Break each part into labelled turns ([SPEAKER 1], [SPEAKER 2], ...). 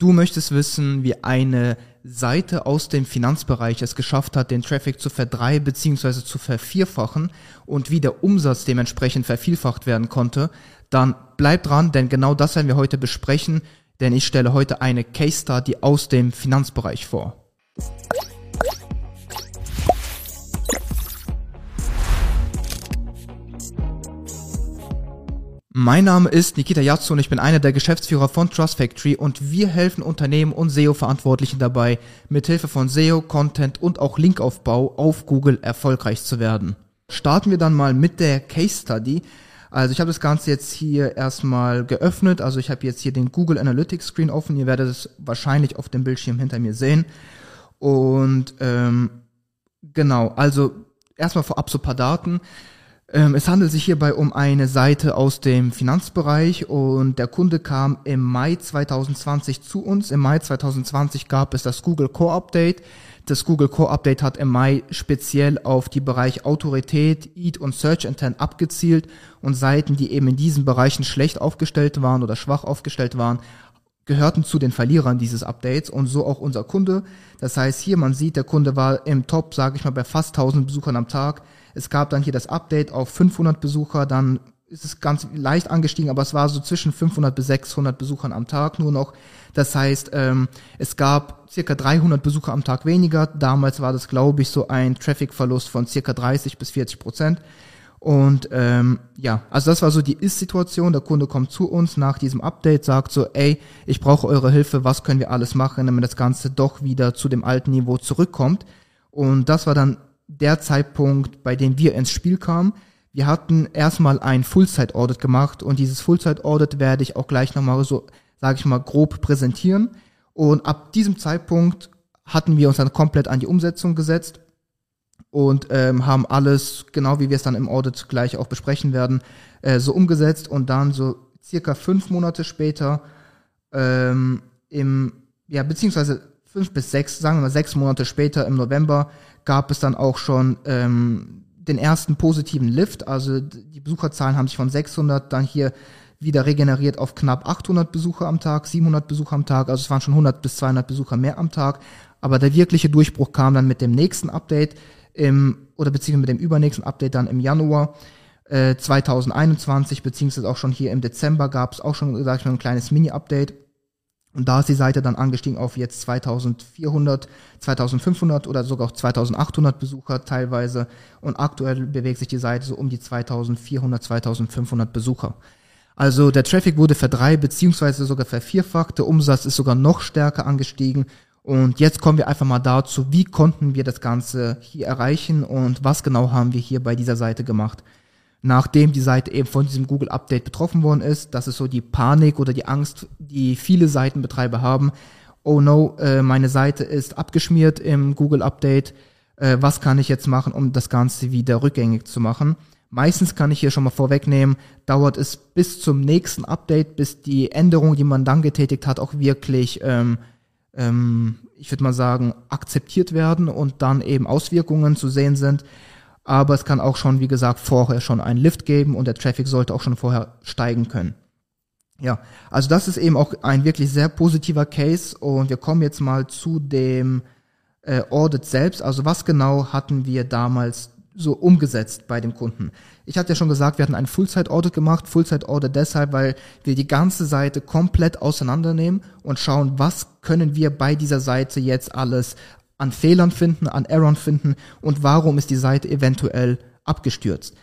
[SPEAKER 1] Du möchtest wissen, wie eine Seite aus dem Finanzbereich es geschafft hat, den Traffic zu verdrei- bzw. zu vervierfachen und wie der Umsatz dementsprechend vervielfacht werden konnte, dann bleib dran, denn genau das werden wir heute besprechen, denn ich stelle heute eine Case Study aus dem Finanzbereich vor. Mein Name ist Nikita Yatsu und ich bin einer der Geschäftsführer von Trust Factory und wir helfen Unternehmen und SEO-Verantwortlichen dabei, mithilfe von SEO, Content und auch Linkaufbau auf Google erfolgreich zu werden. Starten wir dann mal mit der Case Study. Also ich habe das Ganze jetzt hier erstmal geöffnet. Also ich habe jetzt hier den Google Analytics Screen offen. Ihr werdet es wahrscheinlich auf dem Bildschirm hinter mir sehen. Und ähm, genau, also erstmal vorab so paar Daten. Ähm, es handelt sich hierbei um eine Seite aus dem Finanzbereich und der Kunde kam im Mai 2020 zu uns. Im Mai 2020 gab es das Google Core Update. Das Google Core Update hat im Mai speziell auf die Bereich Autorität, EAT und Search Intent abgezielt und Seiten, die eben in diesen Bereichen schlecht aufgestellt waren oder schwach aufgestellt waren, gehörten zu den Verlierern dieses Updates und so auch unser Kunde. Das heißt, hier man sieht, der Kunde war im Top, sage ich mal, bei fast 1000 Besuchern am Tag es gab dann hier das Update auf 500 Besucher, dann ist es ganz leicht angestiegen, aber es war so zwischen 500 bis 600 Besuchern am Tag nur noch. Das heißt, ähm, es gab circa 300 Besucher am Tag weniger. Damals war das, glaube ich, so ein Traffic-Verlust von circa 30 bis 40 Prozent. Und ähm, ja, also das war so die Ist-Situation. Der Kunde kommt zu uns nach diesem Update, sagt so, ey, ich brauche eure Hilfe, was können wir alles machen, damit das Ganze doch wieder zu dem alten Niveau zurückkommt. Und das war dann der Zeitpunkt, bei dem wir ins Spiel kamen. Wir hatten erstmal ein Full-Site-Audit gemacht und dieses Full-Site-Audit werde ich auch gleich nochmal so, sage ich mal, grob präsentieren. Und ab diesem Zeitpunkt hatten wir uns dann komplett an die Umsetzung gesetzt und ähm, haben alles, genau wie wir es dann im Audit gleich auch besprechen werden, äh, so umgesetzt und dann so circa fünf Monate später ähm, im, ja, beziehungsweise fünf bis sechs, sagen wir mal sechs Monate später im November gab es dann auch schon ähm, den ersten positiven Lift. Also die Besucherzahlen haben sich von 600 dann hier wieder regeneriert auf knapp 800 Besucher am Tag, 700 Besucher am Tag. Also es waren schon 100 bis 200 Besucher mehr am Tag. Aber der wirkliche Durchbruch kam dann mit dem nächsten Update im, oder beziehungsweise mit dem übernächsten Update dann im Januar. 2021 äh, beziehungsweise auch schon hier im Dezember gab es auch schon, sag ich mal, ein kleines Mini-Update und da ist die Seite dann angestiegen auf jetzt 2400, 2500 oder sogar auch 2800 Besucher teilweise. Und aktuell bewegt sich die Seite so um die 2400, 2500 Besucher. Also der Traffic wurde verdrei beziehungsweise sogar vervierfacht. Der Umsatz ist sogar noch stärker angestiegen. Und jetzt kommen wir einfach mal dazu, wie konnten wir das Ganze hier erreichen und was genau haben wir hier bei dieser Seite gemacht nachdem die Seite eben von diesem Google Update betroffen worden ist. Das ist so die Panik oder die Angst, die viele Seitenbetreiber haben. Oh no, äh, meine Seite ist abgeschmiert im Google Update. Äh, was kann ich jetzt machen, um das Ganze wieder rückgängig zu machen? Meistens kann ich hier schon mal vorwegnehmen, dauert es bis zum nächsten Update, bis die Änderung, die man dann getätigt hat, auch wirklich, ähm, ich würde mal sagen, akzeptiert werden und dann eben Auswirkungen zu sehen sind aber es kann auch schon, wie gesagt, vorher schon einen Lift geben und der Traffic sollte auch schon vorher steigen können. Ja, also das ist eben auch ein wirklich sehr positiver Case und wir kommen jetzt mal zu dem äh, Audit selbst. Also was genau hatten wir damals so umgesetzt bei dem Kunden? Ich hatte ja schon gesagt, wir hatten ein Full-Site-Audit gemacht. Full-Site-Audit deshalb, weil wir die ganze Seite komplett auseinandernehmen und schauen, was können wir bei dieser Seite jetzt alles an Fehlern finden, an Errors finden und warum ist die Seite eventuell abgestürzt.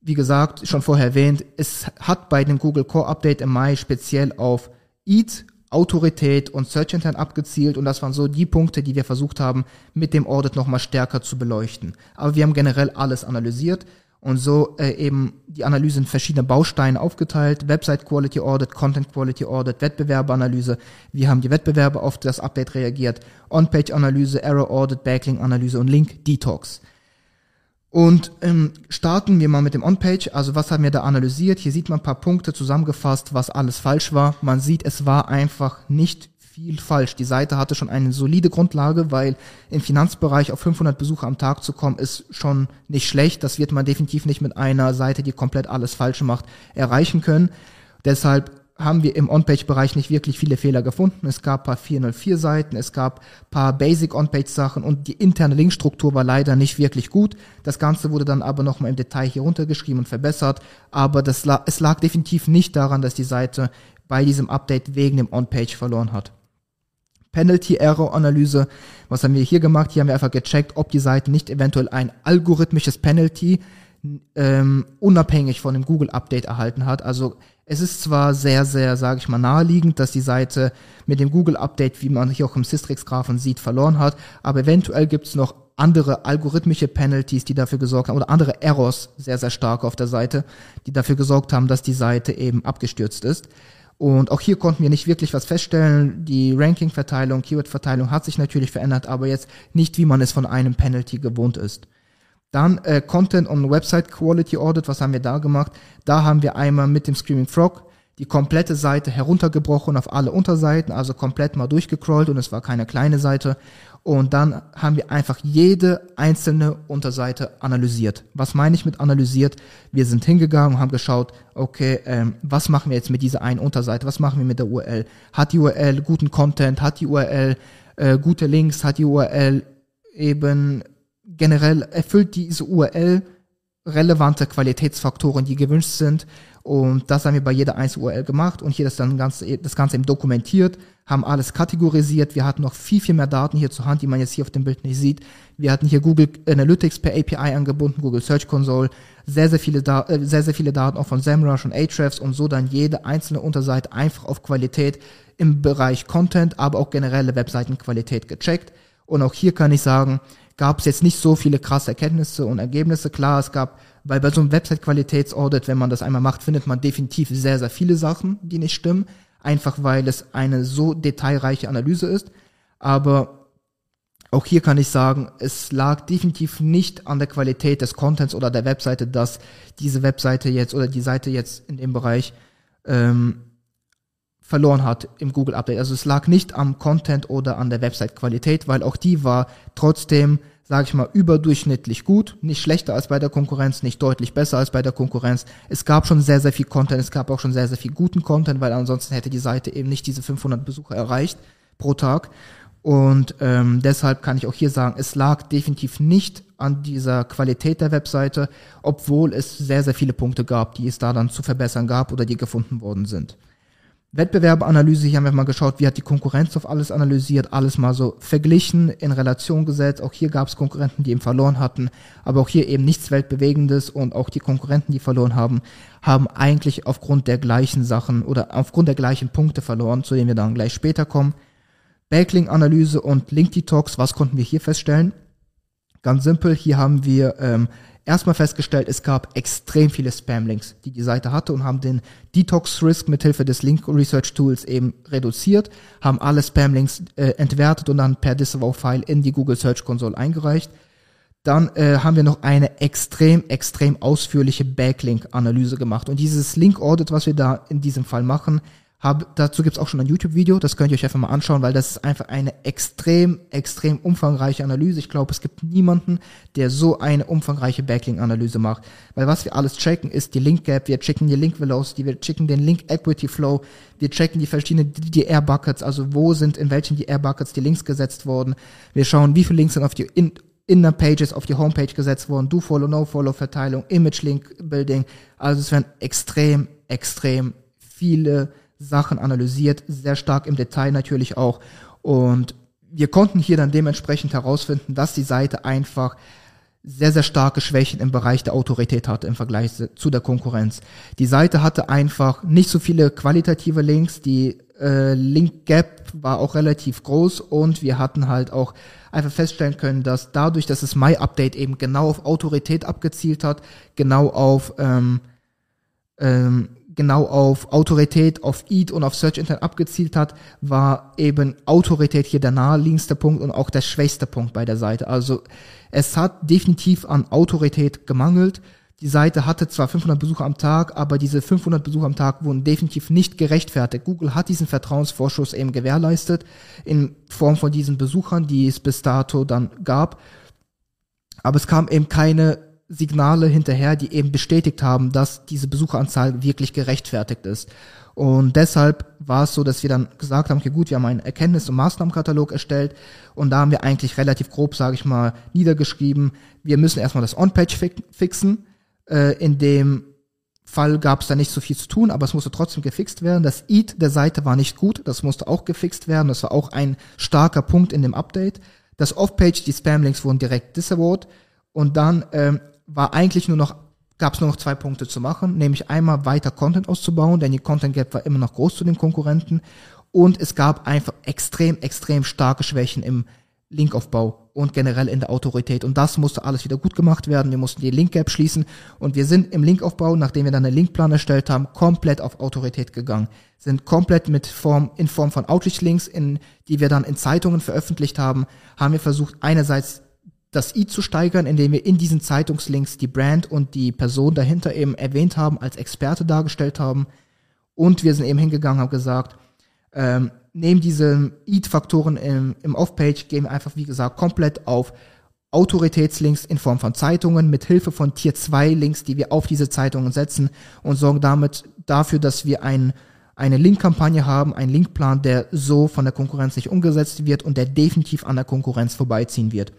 [SPEAKER 1] Wie gesagt, schon vorher erwähnt, es hat bei dem Google Core Update im Mai speziell auf EAT, Autorität und Search Intent abgezielt und das waren so die Punkte, die wir versucht haben, mit dem Audit nochmal stärker zu beleuchten. Aber wir haben generell alles analysiert und so äh, eben die Analyse in verschiedene Bausteine aufgeteilt. Website Quality Audit, Content Quality Audit, Wettbewerberanalyse. Wie haben die Wettbewerber auf das Update reagiert? On-Page-Analyse, Error Audit, Backlink-Analyse und Link-Detox. Und ähm, starten wir mal mit dem On-Page. Also was haben wir da analysiert? Hier sieht man ein paar Punkte zusammengefasst, was alles falsch war. Man sieht, es war einfach nicht viel falsch. Die Seite hatte schon eine solide Grundlage, weil im Finanzbereich auf 500 Besucher am Tag zu kommen, ist schon nicht schlecht. Das wird man definitiv nicht mit einer Seite, die komplett alles falsch macht, erreichen können. Deshalb haben wir im On-Page-Bereich nicht wirklich viele Fehler gefunden. Es gab paar 404-Seiten, es gab paar Basic-On-Page-Sachen und die interne Linkstruktur war leider nicht wirklich gut. Das Ganze wurde dann aber nochmal im Detail hier runtergeschrieben und verbessert, aber das es lag definitiv nicht daran, dass die Seite bei diesem Update wegen dem On-Page verloren hat. Penalty-Error-Analyse. Was haben wir hier gemacht? Hier haben wir einfach gecheckt, ob die Seite nicht eventuell ein algorithmisches Penalty ähm, unabhängig von dem Google-Update erhalten hat. Also es ist zwar sehr, sehr, sage ich mal, naheliegend, dass die Seite mit dem Google-Update, wie man hier auch im Systrix-Graphen sieht, verloren hat, aber eventuell gibt es noch andere algorithmische Penalties, die dafür gesorgt haben, oder andere Errors sehr, sehr stark auf der Seite, die dafür gesorgt haben, dass die Seite eben abgestürzt ist. Und auch hier konnten wir nicht wirklich was feststellen. Die Ranking-Verteilung, Keyword-Verteilung hat sich natürlich verändert, aber jetzt nicht, wie man es von einem Penalty gewohnt ist. Dann äh, Content on Website Quality Audit, was haben wir da gemacht? Da haben wir einmal mit dem Screaming Frog die komplette Seite heruntergebrochen auf alle Unterseiten, also komplett mal durchgecrawlt und es war keine kleine Seite. Und dann haben wir einfach jede einzelne Unterseite analysiert. Was meine ich mit analysiert? Wir sind hingegangen und haben geschaut, okay, ähm, was machen wir jetzt mit dieser einen Unterseite? Was machen wir mit der URL? Hat die URL guten Content? Hat die URL äh, gute Links? Hat die URL eben generell erfüllt diese URL relevante Qualitätsfaktoren, die gewünscht sind. Und das haben wir bei jeder einzelnen URL gemacht und hier das dann ganz, das Ganze eben dokumentiert, haben alles kategorisiert. Wir hatten noch viel, viel mehr Daten hier zur Hand, die man jetzt hier auf dem Bild nicht sieht. Wir hatten hier Google Analytics per API angebunden, Google Search Console, sehr, sehr viele, da äh, sehr, sehr viele Daten auch von SEMrush und Ahrefs und so dann jede einzelne Unterseite einfach auf Qualität im Bereich Content, aber auch generelle Webseitenqualität gecheckt. Und auch hier kann ich sagen, gab es jetzt nicht so viele krasse Erkenntnisse und Ergebnisse. Klar, es gab, weil bei so einem Website-Qualitätsaudit, wenn man das einmal macht, findet man definitiv sehr, sehr viele Sachen, die nicht stimmen. Einfach weil es eine so detailreiche Analyse ist. Aber auch hier kann ich sagen, es lag definitiv nicht an der Qualität des Contents oder der Webseite, dass diese Webseite jetzt oder die Seite jetzt in dem Bereich ähm, verloren hat im Google Update. Also es lag nicht am Content oder an der Website-Qualität, weil auch die war trotzdem, sage ich mal, überdurchschnittlich gut, nicht schlechter als bei der Konkurrenz, nicht deutlich besser als bei der Konkurrenz. Es gab schon sehr, sehr viel Content, es gab auch schon sehr, sehr viel guten Content, weil ansonsten hätte die Seite eben nicht diese 500 Besucher erreicht pro Tag. Und ähm, deshalb kann ich auch hier sagen, es lag definitiv nicht an dieser Qualität der Webseite, obwohl es sehr, sehr viele Punkte gab, die es da dann zu verbessern gab oder die gefunden worden sind. Wettbewerbeanalyse, hier haben wir mal geschaut, wie hat die Konkurrenz auf alles analysiert, alles mal so verglichen, in Relation gesetzt. Auch hier gab es Konkurrenten, die eben verloren hatten, aber auch hier eben nichts Weltbewegendes und auch die Konkurrenten, die verloren haben, haben eigentlich aufgrund der gleichen Sachen oder aufgrund der gleichen Punkte verloren, zu denen wir dann gleich später kommen. Backlink-Analyse und Link-Detox, was konnten wir hier feststellen? Ganz simpel, hier haben wir ähm, erstmal festgestellt, es gab extrem viele Spam-Links, die die Seite hatte und haben den Detox-Risk mithilfe des Link-Research-Tools eben reduziert, haben alle Spam-Links äh, entwertet und dann per Disavow-File in die Google Search Console eingereicht. Dann äh, haben wir noch eine extrem, extrem ausführliche Backlink-Analyse gemacht. Und dieses Link-Audit, was wir da in diesem Fall machen, hab, dazu gibt's auch schon ein YouTube-Video, das könnt ihr euch einfach mal anschauen, weil das ist einfach eine extrem, extrem umfangreiche Analyse. Ich glaube, es gibt niemanden, der so eine umfangreiche Backlink-Analyse macht. Weil was wir alles checken, ist die Link-Gap, wir checken die Link-Velocity, wir checken den Link-Equity-Flow, wir checken die verschiedenen DR-Buckets, also wo sind, in welchen DR-Buckets die Links gesetzt worden. Wir schauen, wie viele Links sind auf die in Inner Pages auf die Homepage gesetzt worden, Do-Follow, No-Follow-Verteilung, Image-Link-Building. Also es werden extrem, extrem viele Sachen analysiert, sehr stark im Detail natürlich auch. Und wir konnten hier dann dementsprechend herausfinden, dass die Seite einfach sehr, sehr starke Schwächen im Bereich der Autorität hatte im Vergleich zu der Konkurrenz. Die Seite hatte einfach nicht so viele qualitative Links, die äh, Link Gap war auch relativ groß und wir hatten halt auch einfach feststellen können, dass dadurch, dass das My Update eben genau auf Autorität abgezielt hat, genau auf ähm, ähm, genau auf Autorität, auf EAT und auf Search Intent abgezielt hat, war eben Autorität hier der naheliegendste Punkt und auch der schwächste Punkt bei der Seite. Also es hat definitiv an Autorität gemangelt. Die Seite hatte zwar 500 Besucher am Tag, aber diese 500 Besucher am Tag wurden definitiv nicht gerechtfertigt. Google hat diesen Vertrauensvorschuss eben gewährleistet in Form von diesen Besuchern, die es bis dato dann gab. Aber es kam eben keine Signale hinterher, die eben bestätigt haben, dass diese Besucheranzahl wirklich gerechtfertigt ist. Und deshalb war es so, dass wir dann gesagt haben, okay gut, wir haben einen Erkenntnis- und Maßnahmenkatalog erstellt und da haben wir eigentlich relativ grob, sage ich mal, niedergeschrieben, wir müssen erstmal das On-Page fixen. Äh, in dem Fall gab es da nicht so viel zu tun, aber es musste trotzdem gefixt werden. Das EAT der Seite war nicht gut, das musste auch gefixt werden. Das war auch ein starker Punkt in dem Update. Das Off-Page, die Spam-Links wurden direkt disavowed und dann ähm, war eigentlich nur noch gab es nur noch zwei Punkte zu machen, nämlich einmal weiter Content auszubauen, denn die Content Gap war immer noch groß zu den Konkurrenten und es gab einfach extrem, extrem starke Schwächen im Linkaufbau und generell in der Autorität. Und das musste alles wieder gut gemacht werden. Wir mussten die Link Gap schließen und wir sind im Linkaufbau, nachdem wir dann einen Linkplan erstellt haben, komplett auf Autorität gegangen. Sind komplett mit Form, in Form von Outreach Links, in, die wir dann in Zeitungen veröffentlicht haben, haben wir versucht, einerseits das I zu steigern, indem wir in diesen Zeitungslinks die Brand und die Person dahinter eben erwähnt haben, als Experte dargestellt haben. Und wir sind eben hingegangen, haben gesagt, ähm, neben diesen EAT-Faktoren im, im Off-Page gehen wir einfach, wie gesagt, komplett auf Autoritätslinks in Form von Zeitungen mit Hilfe von Tier 2 Links, die wir auf diese Zeitungen setzen und sorgen damit dafür, dass wir ein, eine Link-Kampagne haben, einen Linkplan, der so von der Konkurrenz nicht umgesetzt wird und der definitiv an der Konkurrenz vorbeiziehen wird.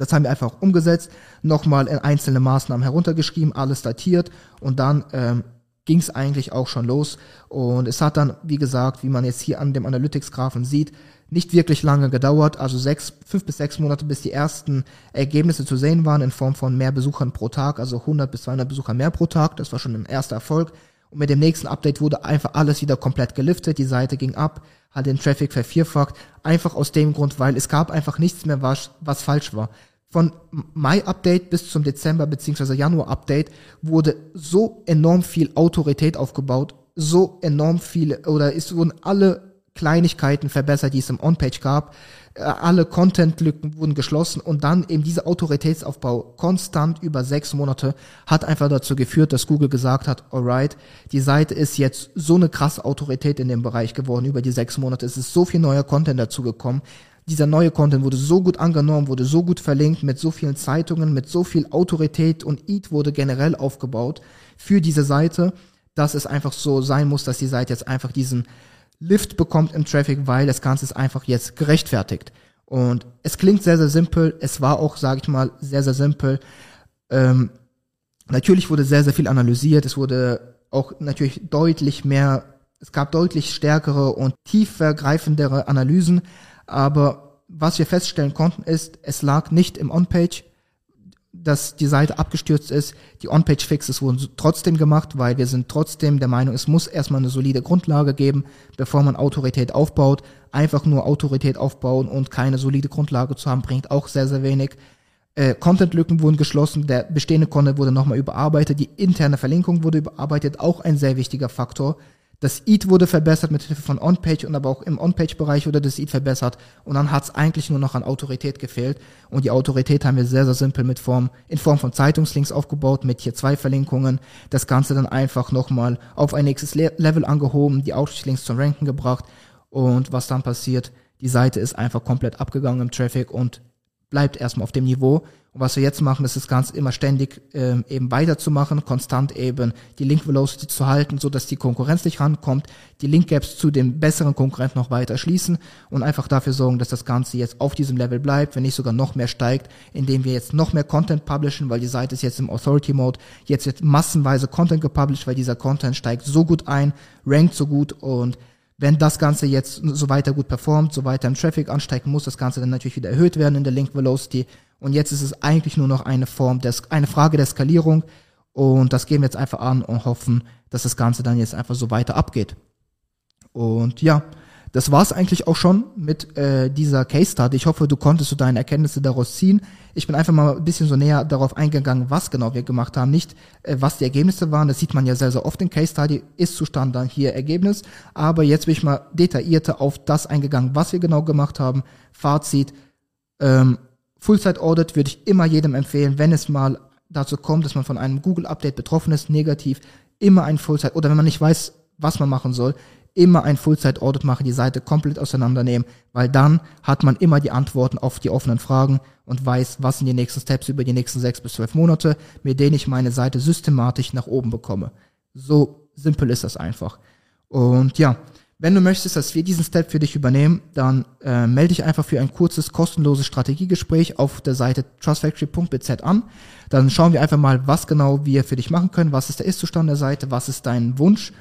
[SPEAKER 1] Das haben wir einfach umgesetzt, nochmal in einzelne Maßnahmen heruntergeschrieben, alles datiert und dann ähm, ging es eigentlich auch schon los. Und es hat dann, wie gesagt, wie man jetzt hier an dem Analytics-Graphen sieht, nicht wirklich lange gedauert, also sechs, fünf bis sechs Monate, bis die ersten Ergebnisse zu sehen waren in Form von mehr Besuchern pro Tag, also 100 bis 200 Besucher mehr pro Tag. Das war schon ein erster Erfolg. Und mit dem nächsten Update wurde einfach alles wieder komplett geliftet. Die Seite ging ab, hat den Traffic vervierfacht. Einfach aus dem Grund, weil es gab einfach nichts mehr, was, was falsch war von Mai-Update bis zum Dezember bzw. Januar-Update wurde so enorm viel Autorität aufgebaut, so enorm viele, oder es wurden alle Kleinigkeiten verbessert, die es im On-Page gab. Äh, alle Content-Lücken wurden geschlossen und dann eben dieser Autoritätsaufbau konstant über sechs Monate hat einfach dazu geführt, dass Google gesagt hat, alright, die Seite ist jetzt so eine krasse Autorität in dem Bereich geworden über die sechs Monate. Es ist so viel neuer Content dazugekommen dieser neue Content wurde so gut angenommen, wurde so gut verlinkt, mit so vielen Zeitungen, mit so viel Autorität und EAT wurde generell aufgebaut für diese Seite, dass es einfach so sein muss, dass die Seite jetzt einfach diesen Lift bekommt im Traffic, weil das Ganze ist einfach jetzt gerechtfertigt. Und es klingt sehr, sehr simpel. Es war auch, sage ich mal, sehr, sehr simpel. Ähm, natürlich wurde sehr, sehr viel analysiert. Es wurde auch natürlich deutlich mehr, es gab deutlich stärkere und tiefergreifendere Analysen. Aber was wir feststellen konnten, ist, es lag nicht im On-Page, dass die Seite abgestürzt ist. Die On-Page-Fixes wurden trotzdem gemacht, weil wir sind trotzdem der Meinung, es muss erstmal eine solide Grundlage geben, bevor man Autorität aufbaut. Einfach nur Autorität aufbauen und keine solide Grundlage zu haben, bringt auch sehr, sehr wenig. Äh, Content-Lücken wurden geschlossen, der bestehende Content wurde nochmal überarbeitet, die interne Verlinkung wurde überarbeitet, auch ein sehr wichtiger Faktor. Das EAT wurde verbessert mit Hilfe von On-Page und aber auch im On-Page-Bereich wurde das EAT verbessert. Und dann hat es eigentlich nur noch an Autorität gefehlt. Und die Autorität haben wir sehr, sehr simpel mit Form, in Form von Zeitungslinks aufgebaut mit hier zwei Verlinkungen, das Ganze dann einfach nochmal auf ein nächstes Le Level angehoben, die Outreach-Links zum Ranken gebracht. Und was dann passiert, die Seite ist einfach komplett abgegangen im Traffic und bleibt erstmal auf dem Niveau. Und was wir jetzt machen, ist das Ganze immer ständig ähm, eben weiterzumachen, konstant eben die Link Velocity zu halten, so dass die Konkurrenz nicht rankommt, die Link Gaps zu den besseren Konkurrenten noch weiter schließen und einfach dafür sorgen, dass das Ganze jetzt auf diesem Level bleibt, wenn nicht sogar noch mehr steigt, indem wir jetzt noch mehr Content publishen, weil die Seite ist jetzt im Authority Mode, jetzt wird massenweise Content gepublished, weil dieser Content steigt so gut ein, rankt so gut und wenn das Ganze jetzt so weiter gut performt, so weiter im Traffic ansteigt, muss das Ganze dann natürlich wieder erhöht werden in der Link Velocity und jetzt ist es eigentlich nur noch eine Form, des, eine Frage der Skalierung. Und das gehen wir jetzt einfach an und hoffen, dass das Ganze dann jetzt einfach so weiter abgeht. Und ja, das war's eigentlich auch schon mit äh, dieser Case Study. Ich hoffe, du konntest so deine Erkenntnisse daraus ziehen. Ich bin einfach mal ein bisschen so näher darauf eingegangen, was genau wir gemacht haben, nicht äh, was die Ergebnisse waren. Das sieht man ja sehr, sehr oft in Case Study, ist Zustand dann hier Ergebnis. Aber jetzt bin ich mal detaillierter auf das eingegangen, was wir genau gemacht haben. Fazit, ähm, Full-Site-Audit würde ich immer jedem empfehlen, wenn es mal dazu kommt, dass man von einem Google-Update betroffen ist, negativ, immer ein Full-Site, oder wenn man nicht weiß, was man machen soll, immer ein Full-Site-Audit machen, die Seite komplett auseinandernehmen, weil dann hat man immer die Antworten auf die offenen Fragen und weiß, was sind die nächsten Steps über die nächsten sechs bis zwölf Monate, mit denen ich meine Seite systematisch nach oben bekomme. So simpel ist das einfach. Und ja, wenn du möchtest, dass wir diesen Step für dich übernehmen, dann äh, melde dich einfach für ein kurzes, kostenloses Strategiegespräch auf der Seite trustfactory.bz an. Dann schauen wir einfach mal, was genau wir für dich machen können, was ist der Ist-Zustand der Seite, was ist dein Wunsch.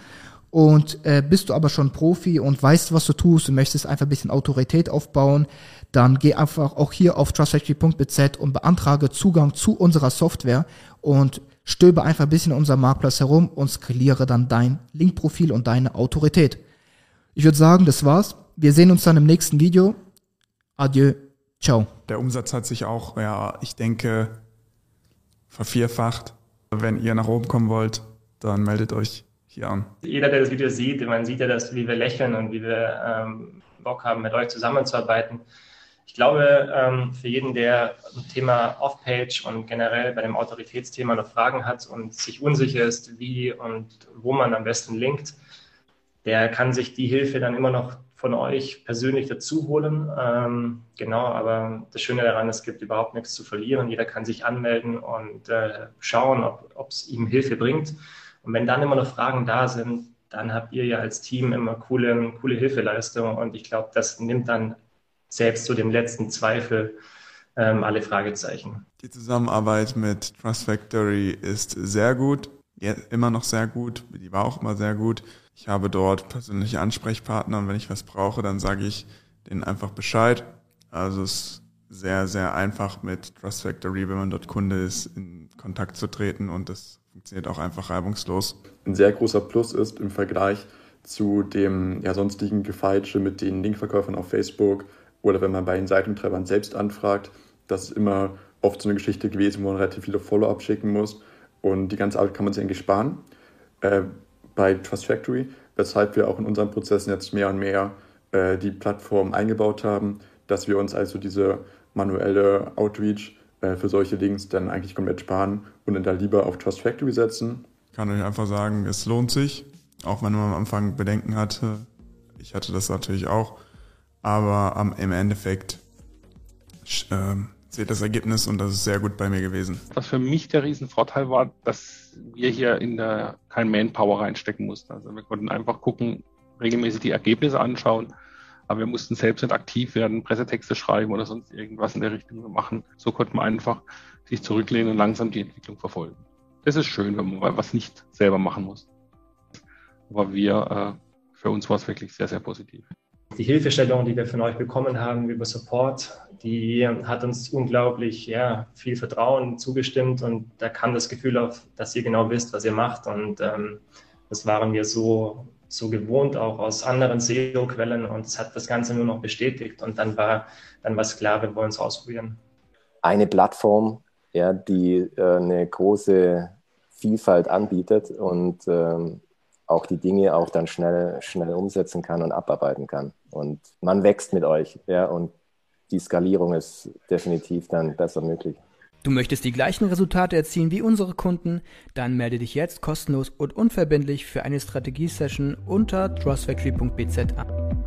[SPEAKER 1] Und äh, bist du aber schon Profi und weißt, was du tust und möchtest einfach ein bisschen Autorität aufbauen, dann geh einfach auch hier auf trustfactory.bz und beantrage Zugang zu unserer Software und stöbe einfach ein bisschen in unserem Marktplatz herum und skaliere dann dein Linkprofil und deine Autorität. Ich würde sagen, das war's. Wir sehen uns dann im nächsten Video. Adieu. Ciao.
[SPEAKER 2] Der Umsatz hat sich auch, ja, ich denke, vervierfacht. Wenn ihr nach oben kommen wollt, dann meldet euch hier.
[SPEAKER 3] Jeder, der das Video sieht, man sieht ja, dass, wie wir lächeln und wie wir ähm, Bock haben, mit euch zusammenzuarbeiten. Ich glaube, ähm, für jeden, der ein Thema Off-Page und generell bei dem Autoritätsthema noch Fragen hat und sich unsicher ist, wie und wo man am besten linkt, der kann sich die Hilfe dann immer noch von euch persönlich dazu holen. Ähm, genau, aber das Schöne daran, es gibt überhaupt nichts zu verlieren. Jeder kann sich anmelden und äh, schauen, ob es ihm Hilfe bringt. Und wenn dann immer noch Fragen da sind, dann habt ihr ja als Team immer coole, coole Hilfeleistung. Und ich glaube, das nimmt dann selbst zu dem letzten Zweifel ähm, alle Fragezeichen.
[SPEAKER 2] Die Zusammenarbeit mit Trust Factory ist sehr gut, immer noch sehr gut, die war auch immer sehr gut. Ich habe dort persönliche Ansprechpartner und wenn ich was brauche, dann sage ich denen einfach Bescheid. Also es ist sehr, sehr einfach mit Trust Factory, wenn man dort Kunde ist, in Kontakt zu treten und das funktioniert auch einfach reibungslos.
[SPEAKER 4] Ein sehr großer Plus ist im Vergleich zu dem ja, sonstigen Gefeitsche mit den Linkverkäufern auf Facebook oder wenn man bei den Seitentreibern selbst anfragt, das ist immer oft so eine Geschichte gewesen, wo man relativ viele Follow-up schicken muss und die ganze Arbeit kann man sich eigentlich sparen. Äh, bei Trust Factory, weshalb wir auch in unseren Prozessen jetzt mehr und mehr äh, die Plattform eingebaut haben, dass wir uns also diese manuelle Outreach äh, für solche Links dann eigentlich komplett sparen und dann da lieber auf Trust Factory setzen.
[SPEAKER 2] Ich kann euch einfach sagen, es lohnt sich, auch wenn man am Anfang Bedenken hatte. Ich hatte das natürlich auch, aber ähm, im Endeffekt äh, seht das Ergebnis und das ist sehr gut bei mir gewesen.
[SPEAKER 5] Was für mich der Riesenvorteil war, dass wir hier in der kein Manpower reinstecken mussten. Also wir konnten einfach gucken, regelmäßig die Ergebnisse anschauen, aber wir mussten selbst nicht aktiv werden, Pressetexte schreiben oder sonst irgendwas in der Richtung machen. So konnte man einfach sich zurücklehnen und langsam die Entwicklung verfolgen. Das ist schön, wenn man was nicht selber machen muss. Aber wir, äh, für uns war es wirklich sehr, sehr positiv.
[SPEAKER 3] Die Hilfestellung, die wir von euch bekommen haben über Support, die hat uns unglaublich ja, viel Vertrauen zugestimmt und da kam das Gefühl auf, dass ihr genau wisst, was ihr macht und ähm, das waren wir so, so gewohnt, auch aus anderen SEO-Quellen und es hat das Ganze nur noch bestätigt und dann war dann war es klar, wir wollen es ausprobieren.
[SPEAKER 6] Eine Plattform, ja, die äh, eine große Vielfalt anbietet und ähm, auch die Dinge auch dann schnell, schnell umsetzen kann und abarbeiten kann. Und man wächst mit euch, ja, und die Skalierung ist definitiv dann besser möglich.
[SPEAKER 1] Du möchtest die gleichen Resultate erzielen wie unsere Kunden? Dann melde dich jetzt kostenlos und unverbindlich für eine Strategiesession unter trustfactory.bz an.